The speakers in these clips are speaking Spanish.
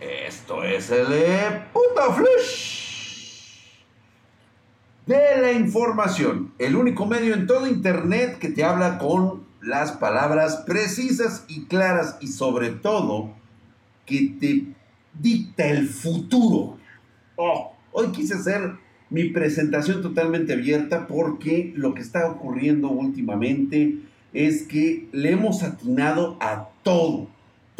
Esto es el eh, puto flush de la información. El único medio en todo internet que te habla con las palabras precisas y claras y sobre todo que te dicta el futuro. Oh, hoy quise hacer mi presentación totalmente abierta porque lo que está ocurriendo últimamente es que le hemos atinado a todo,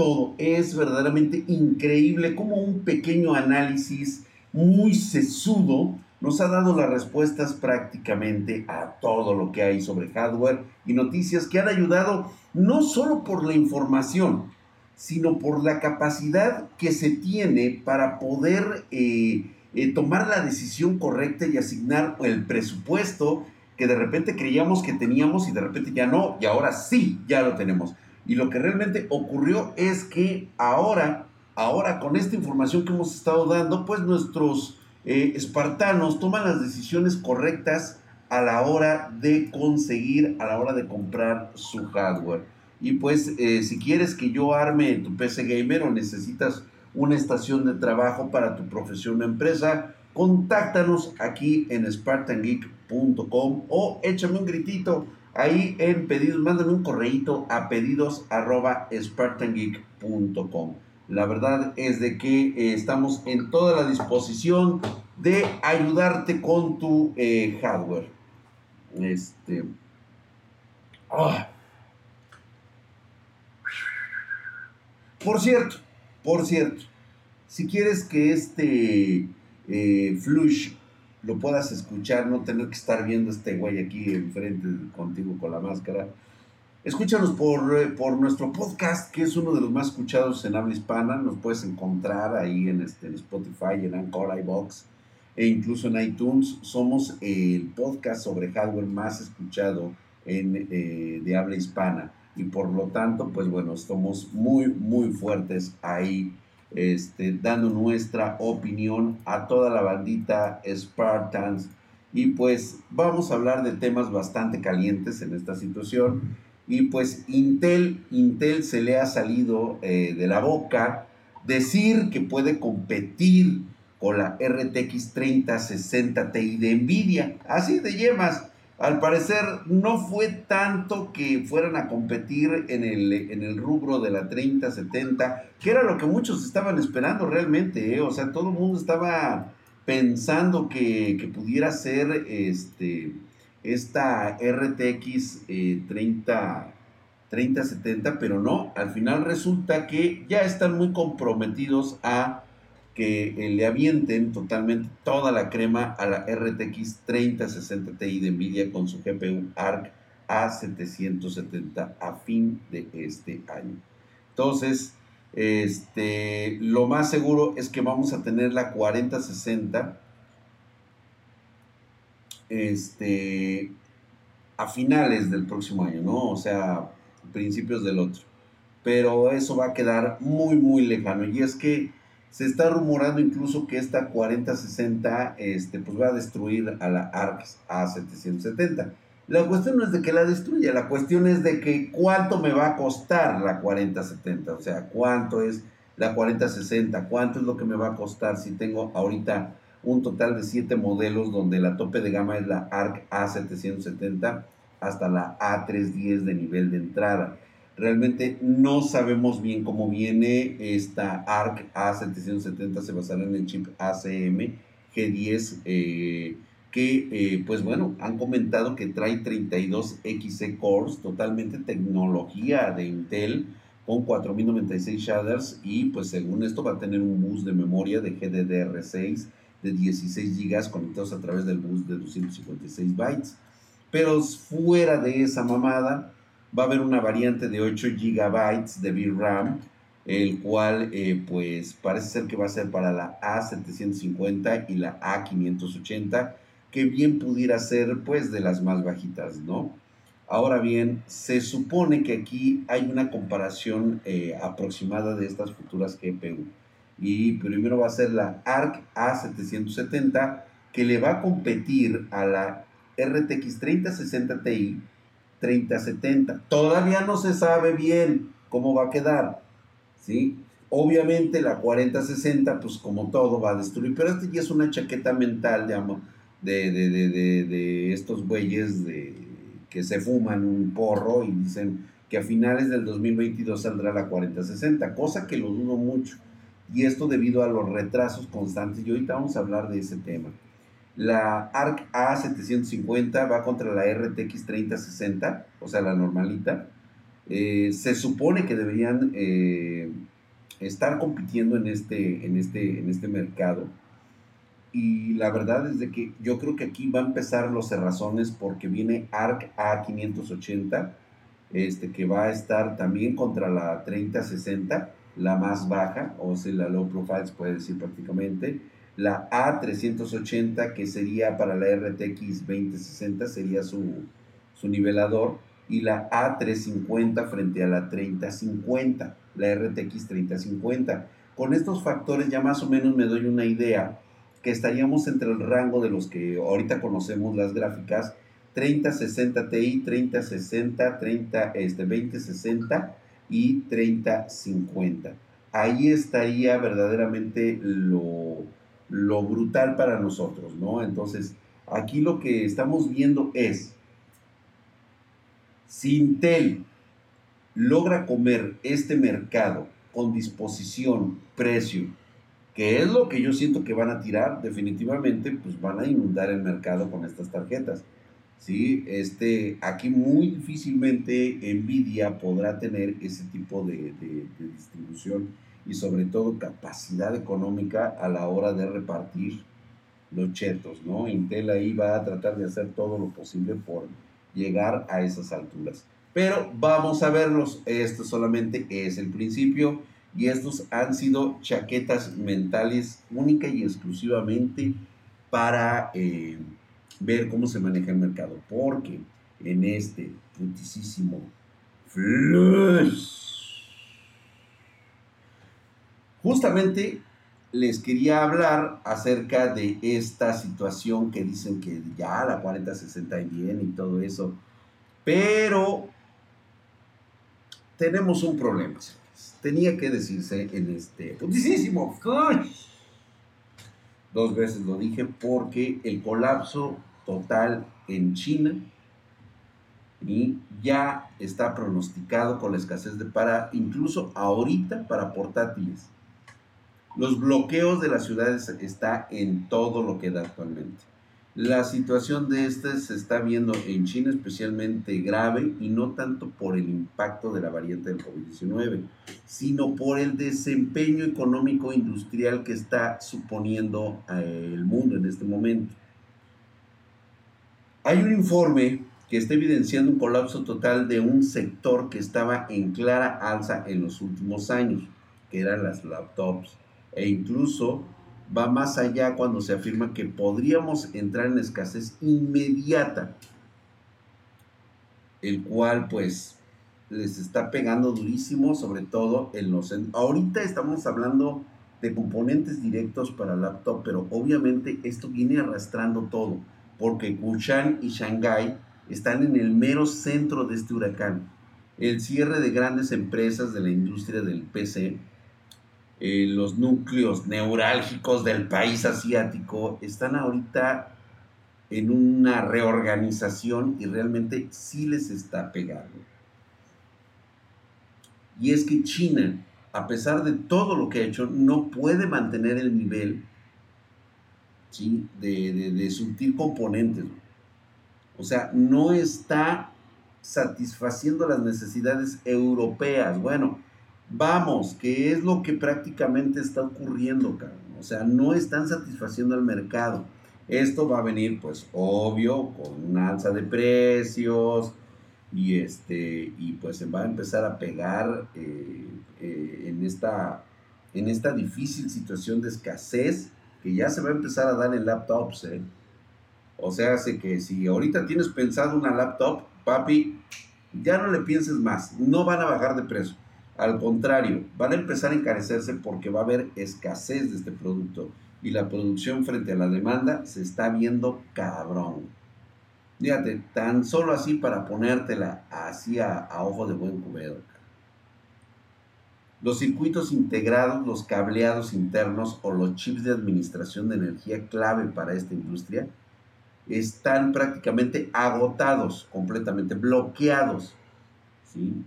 todo. Es verdaderamente increíble como un pequeño análisis muy sesudo nos ha dado las respuestas prácticamente a todo lo que hay sobre hardware y noticias que han ayudado no solo por la información, sino por la capacidad que se tiene para poder eh, eh, tomar la decisión correcta y asignar el presupuesto que de repente creíamos que teníamos y de repente ya no, y ahora sí, ya lo tenemos. Y lo que realmente ocurrió es que ahora, ahora con esta información que hemos estado dando, pues nuestros eh, espartanos toman las decisiones correctas a la hora de conseguir, a la hora de comprar su hardware. Y pues eh, si quieres que yo arme tu PC gamer o necesitas una estación de trabajo para tu profesión o empresa, contáctanos aquí en spartangeek.com o échame un gritito ahí en pedidos, mándame un correíto a pedidos. La verdad es de que eh, estamos en toda la disposición de ayudarte con tu eh, hardware. Este. Ah. Por cierto, por cierto, si quieres que este eh, flush lo puedas escuchar, no tener que estar viendo este güey aquí enfrente contigo con la máscara, escúchanos por, eh, por nuestro podcast, que es uno de los más escuchados en habla hispana. Nos puedes encontrar ahí en, este, en Spotify, en Anchor, iBox e incluso en iTunes. Somos el podcast sobre hardware más escuchado en, eh, de habla hispana y por lo tanto, pues bueno, estamos muy, muy fuertes ahí este, dando nuestra opinión a toda la bandita Spartans. Y pues vamos a hablar de temas bastante calientes en esta situación. Y pues Intel, Intel se le ha salido eh, de la boca decir que puede competir con la RTX 3060 Ti de Nvidia. Así de yemas. Al parecer no fue tanto que fueran a competir en el, en el rubro de la 30-70, que era lo que muchos estaban esperando realmente, ¿eh? o sea, todo el mundo estaba pensando que, pudiera ser este, esta RTX 30, 3070, pero no, al final resulta que ya están muy comprometidos a que eh, le avienten totalmente toda la crema a la RTX 3060 Ti de Nvidia con su GPU ARC A770 a fin de este año. Entonces, este, lo más seguro es que vamos a tener la 4060 este, a finales del próximo año, ¿no? O sea, principios del otro. Pero eso va a quedar muy, muy lejano. Y es que se está rumorando incluso que esta 4060 este, pues va a destruir a la ARX A770. La cuestión no es de que la destruya, la cuestión es de que cuánto me va a costar la 4070, o sea, cuánto es la 4060, cuánto es lo que me va a costar si tengo ahorita un total de 7 modelos donde la tope de gama es la ARC A770 hasta la A310 de nivel de entrada. Realmente no sabemos bien cómo viene esta ARC A770, se basará en el chip ACM G10, eh, que eh, pues bueno, han comentado que trae 32 XC cores, totalmente tecnología de Intel, con 4096 shaders y pues según esto va a tener un bus de memoria de GDDR6 de 16 GB conectados a través del bus de 256 bytes. Pero fuera de esa mamada, va a haber una variante de 8 GB de VRAM, el cual eh, pues parece ser que va a ser para la A750 y la A580, que bien pudiera ser pues de las más bajitas, ¿no? Ahora bien, se supone que aquí hay una comparación eh, aproximada de estas futuras GPU. Y primero va a ser la ARC A770, que le va a competir a la RTX 3060 Ti 3070. Todavía no se sabe bien cómo va a quedar, ¿sí? Obviamente la 4060, pues como todo, va a destruir, pero este ya es una chaqueta mental, de estos güeyes de, que se fuman un porro y dicen que a finales del 2022 saldrá la 4060, cosa que lo dudo mucho. Y esto debido a los retrasos constantes. Y ahorita vamos a hablar de ese tema. La ARC A750 va contra la RTX 3060, o sea, la normalita. Eh, se supone que deberían eh, estar compitiendo en este, en, este, en este mercado. Y la verdad es de que yo creo que aquí va a empezar los cerrazones porque viene ARC A580, este, que va a estar también contra la 3060, la más baja, o sea, la low profile se puede decir prácticamente la A380, que sería para la RTX 2060, sería su, nivelador. Y la A350 frente a la 3050, la RTX 3050. Con estos factores ya más o menos me doy una idea que estaríamos entre el rango de los que ahorita conocemos las gráficas 3060 Ti, 3060, 30, este, 2060 y 3050. Ahí estaría verdaderamente lo, lo brutal para nosotros, ¿no? Entonces, aquí lo que estamos viendo es, si Intel logra comer este mercado con disposición, precio, que es lo que yo siento que van a tirar, definitivamente, pues van a inundar el mercado con estas tarjetas. ¿sí? Este, aquí muy difícilmente Nvidia podrá tener ese tipo de, de distribución y sobre todo capacidad económica a la hora de repartir los chetos, ¿no? Intel ahí va a tratar de hacer todo lo posible por llegar a esas alturas. Pero vamos a verlos, esto solamente es el principio y estos han sido chaquetas mentales única y exclusivamente para eh, ver cómo se maneja el mercado, porque en este putisísimo flush Justamente les quería hablar acerca de esta situación que dicen que ya la 4060 bien y todo eso. Pero tenemos un problema, Tenía que decirse en este putísimo. Dos veces lo dije porque el colapso total en China y ya está pronosticado con la escasez de para, incluso ahorita para portátiles. Los bloqueos de las ciudades está en todo lo que da actualmente. La situación de este se está viendo en China especialmente grave y no tanto por el impacto de la variante del COVID-19, sino por el desempeño económico industrial que está suponiendo eh, el mundo en este momento. Hay un informe que está evidenciando un colapso total de un sector que estaba en clara alza en los últimos años, que eran las laptops e incluso va más allá cuando se afirma que podríamos entrar en escasez inmediata, el cual pues les está pegando durísimo, sobre todo en los... Ahorita estamos hablando de componentes directos para laptop, pero obviamente esto viene arrastrando todo, porque Wuhan y Shanghai están en el mero centro de este huracán. El cierre de grandes empresas de la industria del PC eh, los núcleos neurálgicos del país asiático están ahorita en una reorganización y realmente sí les está pegando. Y es que China, a pesar de todo lo que ha hecho, no puede mantener el nivel de, de, de surtir componentes. O sea, no está satisfaciendo las necesidades europeas. Bueno, Vamos, que es lo que prácticamente está ocurriendo, cabrón. O sea, no están satisfaciendo al mercado. Esto va a venir, pues, obvio, con una alza de precios y este y pues se va a empezar a pegar eh, eh, en esta en esta difícil situación de escasez que ya se va a empezar a dar en laptops. ¿eh? O sea, hace que si ahorita tienes pensado una laptop, papi, ya no le pienses más, no van a bajar de precio. Al contrario, van a empezar a encarecerse porque va a haber escasez de este producto y la producción frente a la demanda se está viendo cabrón. Fíjate, tan solo así para ponértela así a, ojo de buen cubero. Los circuitos integrados, los cableados internos o los chips de administración de energía clave para esta industria están prácticamente agotados, completamente bloqueados. ¿sí?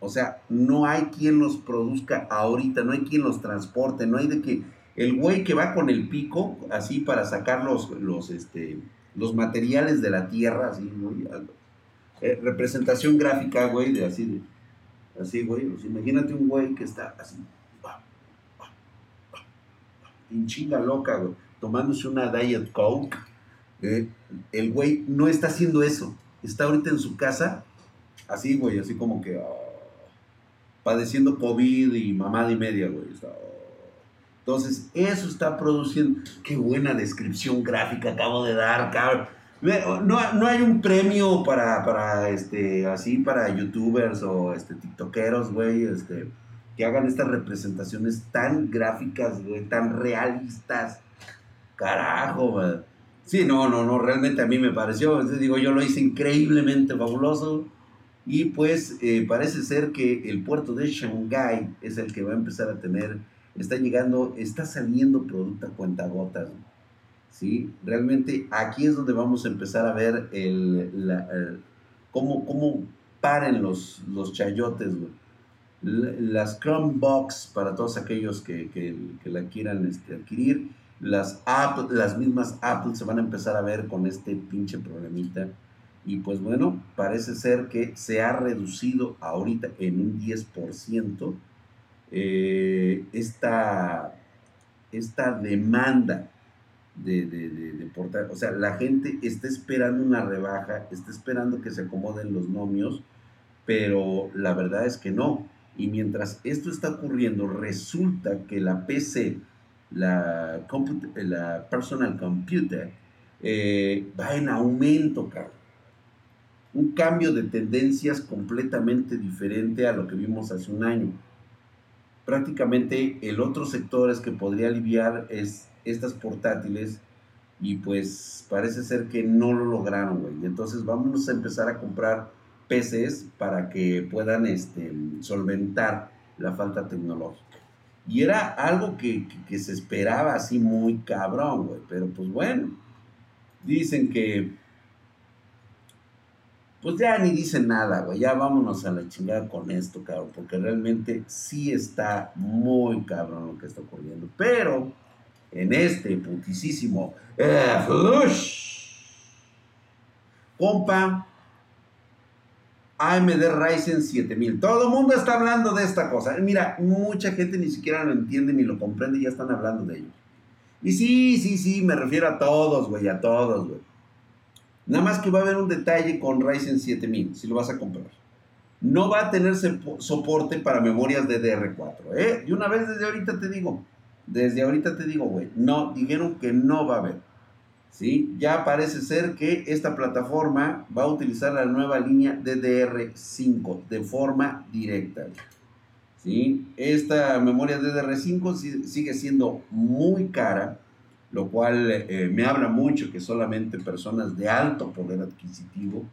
O sea, no hay quien los produzca ahorita, no hay quien los transporte, no hay de que el güey que va con el pico, así para sacar los, los, este, los materiales de la tierra, así, eh, representación gráfica, güey, de así, de, así, güey, imagínate un güey que está así, en chinga loca, güey, tomándose una Diet Coke, eh, el güey no está haciendo eso, está ahorita en su casa, así, güey, así como que, ah, padeciendo COVID y mamada y media, güey, entonces, eso está produciendo. Qué buena descripción gráfica acabo de dar, cabrón. No, no hay un premio para, para, este, así, para youtubers o este, tiktokeros, güey, este, que hagan estas representaciones tan gráficas, güey, tan realistas. Carajo, güey. Sí, no, no, no, realmente a mí me pareció, digo, yo lo hice increíblemente fabuloso. Y pues eh, parece ser que el puerto de Shanghái es el que va a empezar a tener está llegando, está saliendo producto a cuentagotas. ¿sí? Realmente aquí es donde vamos a empezar a ver el, cómo, cómo paren los, los chayotes. Las Chromebox para todos aquellos que, la quieran este, adquirir. Las, las mismas Apple se van a empezar a ver con este pinche problemita. Y pues bueno, parece ser que se ha reducido ahorita en un 10% eh, esta, esta demanda de, de, portar, o sea, la gente está esperando una rebaja, está esperando que se acomoden los nomios, pero la verdad es que no. Y mientras esto está ocurriendo, resulta que la PC, la, personal computer, eh, va en aumento, Un cambio de tendencias completamente diferente a lo que vimos hace un año prácticamente el otro sector es que podría aliviar es estas portátiles y pues parece ser que no lo lograron, güey. Entonces vamos a empezar a comprar PCs para que puedan este, solventar la falta tecnológica. Y era algo que, que se esperaba así muy cabrón, güey. Pero pues bueno, dicen que pues ya ni dicen nada, güey, ya vámonos a la chingada con esto, cabrón, porque realmente sí está muy cabrón lo que está ocurriendo. Pero en este putisísimo eh, compa, AMD Ryzen 7000. Todo el mundo está hablando de esta cosa. Mira, mucha gente ni siquiera lo entiende ni lo comprende y ya están hablando de ello. Y sí, sí, sí, me refiero a todos, güey, a todos, güey. Nada más que va a haber un detalle con Ryzen 7000, si lo vas a comprar. No va a tener soporte para memorias DDR4, ¿eh? Y una vez desde ahorita te digo, desde ahorita te digo, güey, no, dijeron que no va a haber. ¿Sí? Ya parece ser que esta plataforma va a utilizar la nueva línea DDR5 de forma directa. ¿Sí? Esta memoria DDR5 sigue siendo muy cara lo cual eh, me habla mucho que solamente personas de alto poder adquisitivo,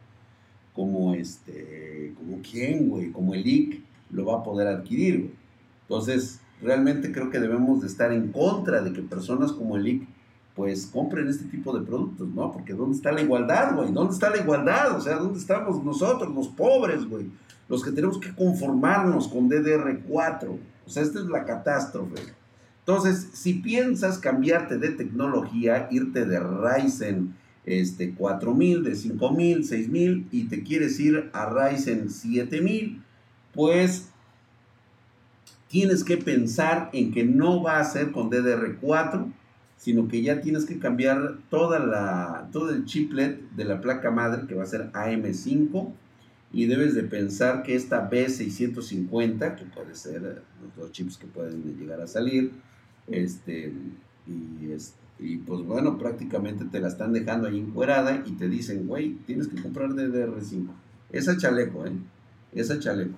como este, como quién, güey, como el IC, lo va a poder adquirir, güey. Entonces, realmente creo que debemos de estar en contra de que personas como el IC, pues compren este tipo de productos, ¿no? Porque ¿dónde está la igualdad, güey? ¿Dónde está la igualdad? O sea, ¿dónde estamos nosotros, los pobres, güey? Los que tenemos que conformarnos con DDR4. O sea, esta es la catástrofe. Entonces, si piensas cambiarte de tecnología, irte de Ryzen este, 4000, de 5000, 6000 y te quieres ir a Ryzen 7000, pues tienes que pensar en que no va a ser con DDR4, sino que ya tienes que cambiar toda la, todo el chiplet de la placa madre que va a ser AM5 y debes de pensar que esta B650, que puede ser los dos chips que pueden llegar a salir, este, y, y pues bueno, prácticamente te la están dejando ahí encuerada y te dicen, güey, tienes que comprar DDR5. Esa chaleco, ¿eh? Esa chaleco.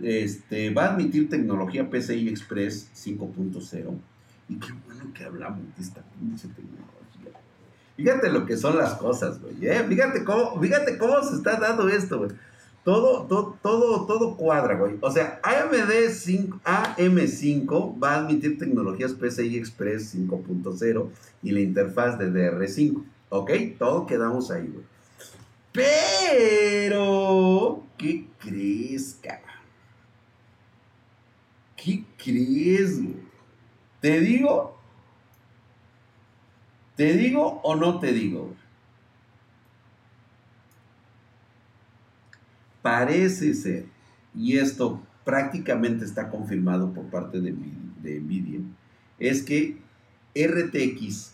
Este, va a admitir tecnología PCI Express 5.0. Y qué bueno que hablamos de esta pinche tecnología. Fíjate lo que son las cosas, güey. ¿eh? Fíjate, cómo, fíjate cómo se está dando esto, güey. Todo, todo, todo, todo cuadra, güey. O sea, AMD 5, AM5 va a admitir tecnologías PCI Express 5.0 y la interfaz de DR5. ¿Ok? Todo quedamos ahí, güey. Pero, ¿qué crees, cara? ¿Qué crees, güey? ¿Te digo? ¿Te digo o no te digo? Parece ser, y esto prácticamente está confirmado por parte de, Nvidia, es que RTX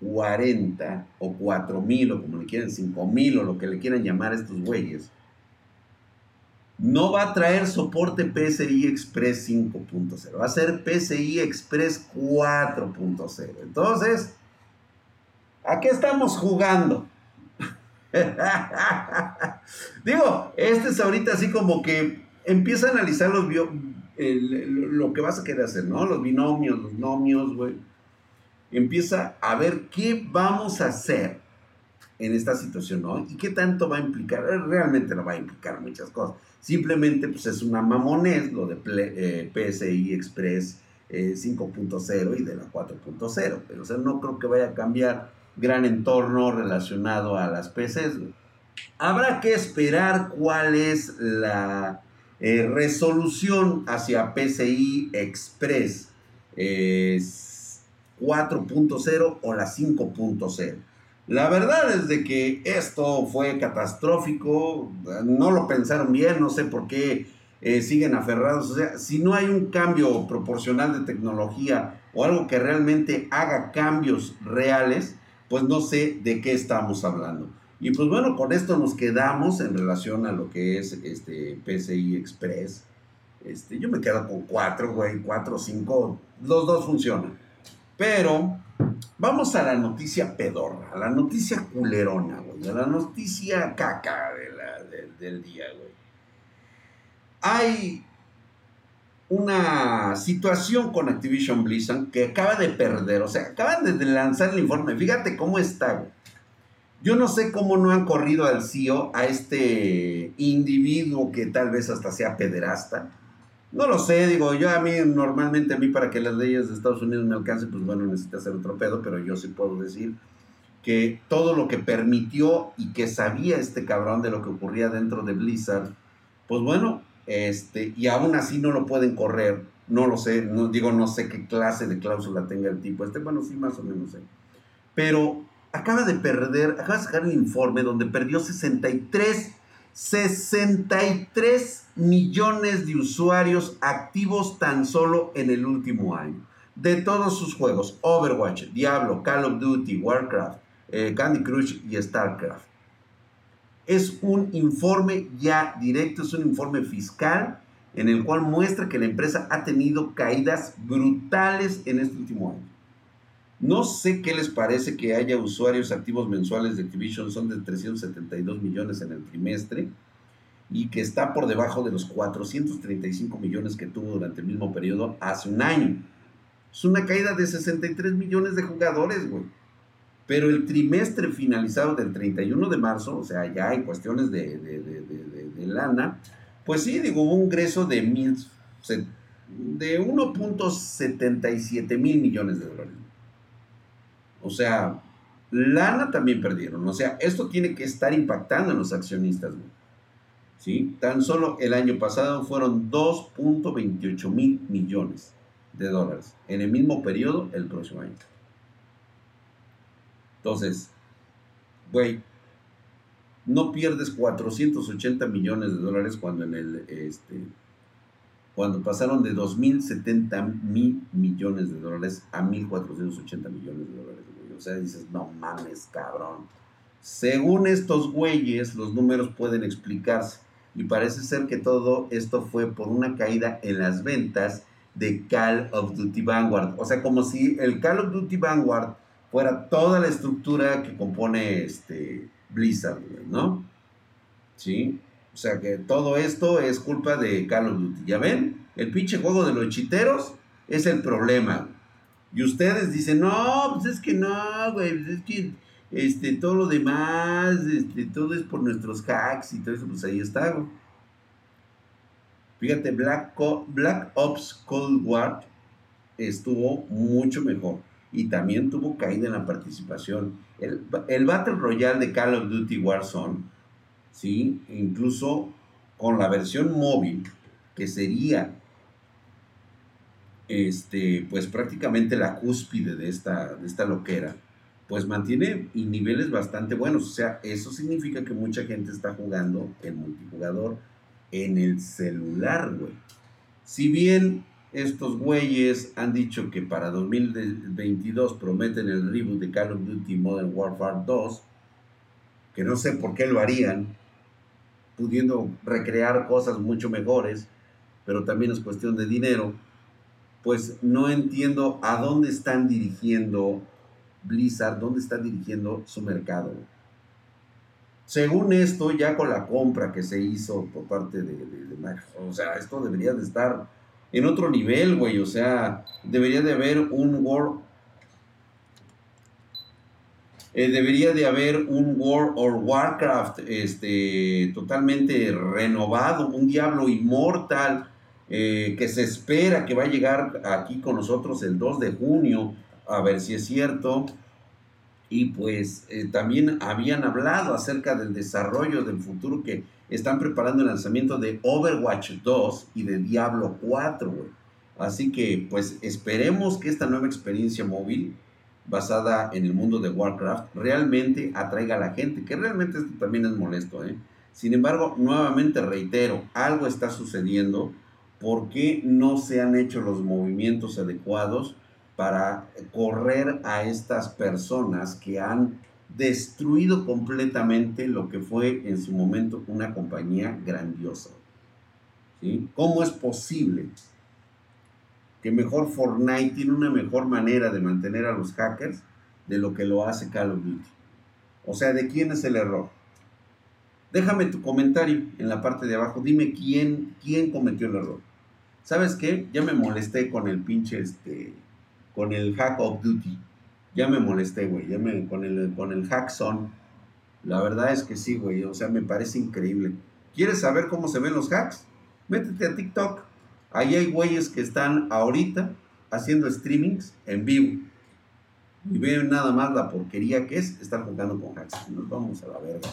40 o 4000 o como le quieran, 5000 o lo que le quieran llamar a estos güeyes, no va a traer soporte PCI Express 5.0, va a ser PCI Express 4.0. Entonces, ¿a qué estamos jugando? Digo, este es ahorita así como que empieza a analizar los lo que vas a querer hacer, ¿no? Los binomios, los nomios, güey. Empieza a ver qué vamos a hacer en esta situación, ¿no? Y qué tanto va a implicar. Realmente no va a implicar muchas cosas. Simplemente, pues es una mamonés lo de PSI eh, Express 5.0 eh, y de la 4.0. Pero, o sea, no creo que vaya a cambiar gran entorno relacionado a las PCs. Habrá que esperar cuál es la eh, resolución hacia PCI Express 4.0 o la 5.0. La verdad es de que esto fue catastrófico, no lo pensaron bien, no sé por qué eh, siguen aferrados. O sea, si no hay un cambio proporcional de tecnología o algo que realmente haga cambios reales, pues no sé de qué estamos hablando. Y pues bueno, con esto nos quedamos en relación a lo que es este PCI Express. Este, yo me quedo con cuatro, güey, cuatro, cinco, los dos funcionan. Pero vamos a la noticia pedorra, la noticia culerona, güey, a la noticia caca del día, güey. Hay una situación con Activision Blizzard que acaba de perder, o sea, acaban de lanzar el informe, fíjate cómo está, Yo no sé cómo no han corrido al CEO, a este individuo que tal vez hasta sea pederasta. No lo sé, digo, yo a mí normalmente a mí para que las leyes de Estados Unidos me alcancen, pues bueno, necesita hacer otro pedo, pero yo sí puedo decir que todo lo que permitió y que sabía este cabrón de lo que ocurría dentro de Blizzard, pues bueno, este, y aún así no lo pueden correr. No lo sé, no, digo, no sé qué clase de cláusula tenga el tipo este. Bueno, sí, más o menos sé. Pero acaba de perder, acaba de sacar el informe donde perdió 63, 63 millones de usuarios activos tan solo en el último año. De todos sus juegos, Overwatch, Diablo, Call of Duty, Warcraft, eh, Candy Crush y StarCraft es un informe ya directo, es un informe fiscal en el cual muestra que la empresa ha tenido caídas brutales en este último año. No sé qué les parece que haya usuarios activos mensuales de Activision, son de 372 millones en el trimestre y que está por debajo de los 435 millones que tuvo durante el mismo periodo hace un año. Es una caída de 63 millones de jugadores, güey. Pero el trimestre finalizado del 31 de marzo, o sea, ya en cuestiones de, lana, pues sí, digo, hubo un ingreso de, mil, de 1.77 mil millones de dólares. O sea, lana también perdieron. O sea, esto tiene que estar impactando en los accionistas. ¿Sí? Tan solo el año pasado fueron 2.28 mil millones de dólares. En el mismo periodo, el próximo año. Entonces, güey, no pierdes 480 millones de dólares cuando en el, este, cuando pasaron de 2.070 mil millones de dólares a 1.480 millones de dólares, sea, dices, no mames, cabrón. Según estos güeyes, los números pueden explicarse. Y parece ser que todo esto fue por una caída en las ventas de Call of Duty Vanguard. O sea, como si el Call of Duty Vanguard fuera toda la estructura que compone este Blizzard, ¿no? ¿Sí? O sea que todo esto es culpa de Call of Duty. ¿Ya ven? El pinche juego de los chiteros es el problema. Y ustedes dicen, no, pues es que no, güey, pues es que este, todo lo demás, este, todo es por nuestros hacks y todo eso, pues ahí está, güey. Fíjate, Black, Black Ops Cold War estuvo mucho mejor y también tuvo caída en la participación. El, el Battle Royale de Call of Duty Warzone, ¿sí? incluso con la versión móvil, que sería este, pues prácticamente la cúspide de esta, de esta loquera, pues mantiene niveles bastante buenos. O sea, eso significa que mucha gente está jugando el multijugador en el celular, güey. Si bien estos güeyes han dicho que para 2022 prometen el reboot de Call of Duty Modern Warfare 2, que no sé por qué lo harían, pudiendo recrear cosas mucho mejores, pero también es cuestión de dinero, pues no entiendo a dónde están dirigiendo Blizzard, dónde están dirigiendo su mercado. Según esto, ya con la compra que se hizo por parte de, de, Microsoft, o sea, esto debería de estar en otro nivel, güey, o sea, debería de haber un World eh, debería de haber un World or Warcraft este, totalmente renovado, un Diablo inmortal, eh, que se espera que va a llegar aquí con nosotros el 2 de junio, a ver si es cierto. Y pues eh, también habían hablado acerca del desarrollo del futuro que están preparando el lanzamiento de Overwatch 2 y de Diablo 4. Así que pues esperemos que esta nueva experiencia móvil basada en el mundo de Warcraft realmente atraiga a la gente, que realmente esto también es molesto. ¿eh? Sin embargo, nuevamente reitero, algo está sucediendo ¿por qué no se han hecho los movimientos adecuados para correr a estas personas que han destruido completamente lo que fue en su momento una compañía grandiosa? ¿Cómo es posible que mejor Fortnite tiene una mejor manera de mantener a los hackers de lo que lo hace Call of Duty? O sea, ¿de quién es el error? Déjame tu comentario en la parte de abajo. Dime quién, quién cometió el error. ¿Sabes qué? Ya me molesté con el pinche, este, con el Hack of Duty. Ya me molesté, güey, ya me, con el, con el Hack Son. La verdad es que sí, güey, o sea, me parece increíble. ¿Quieres saber cómo se ven los hacks? Métete a TikTok. Ahí hay güeyes que están ahorita haciendo streamings en vivo. Y ven nada más la porquería que es estar jugando con hacks. Nos vamos a la verga.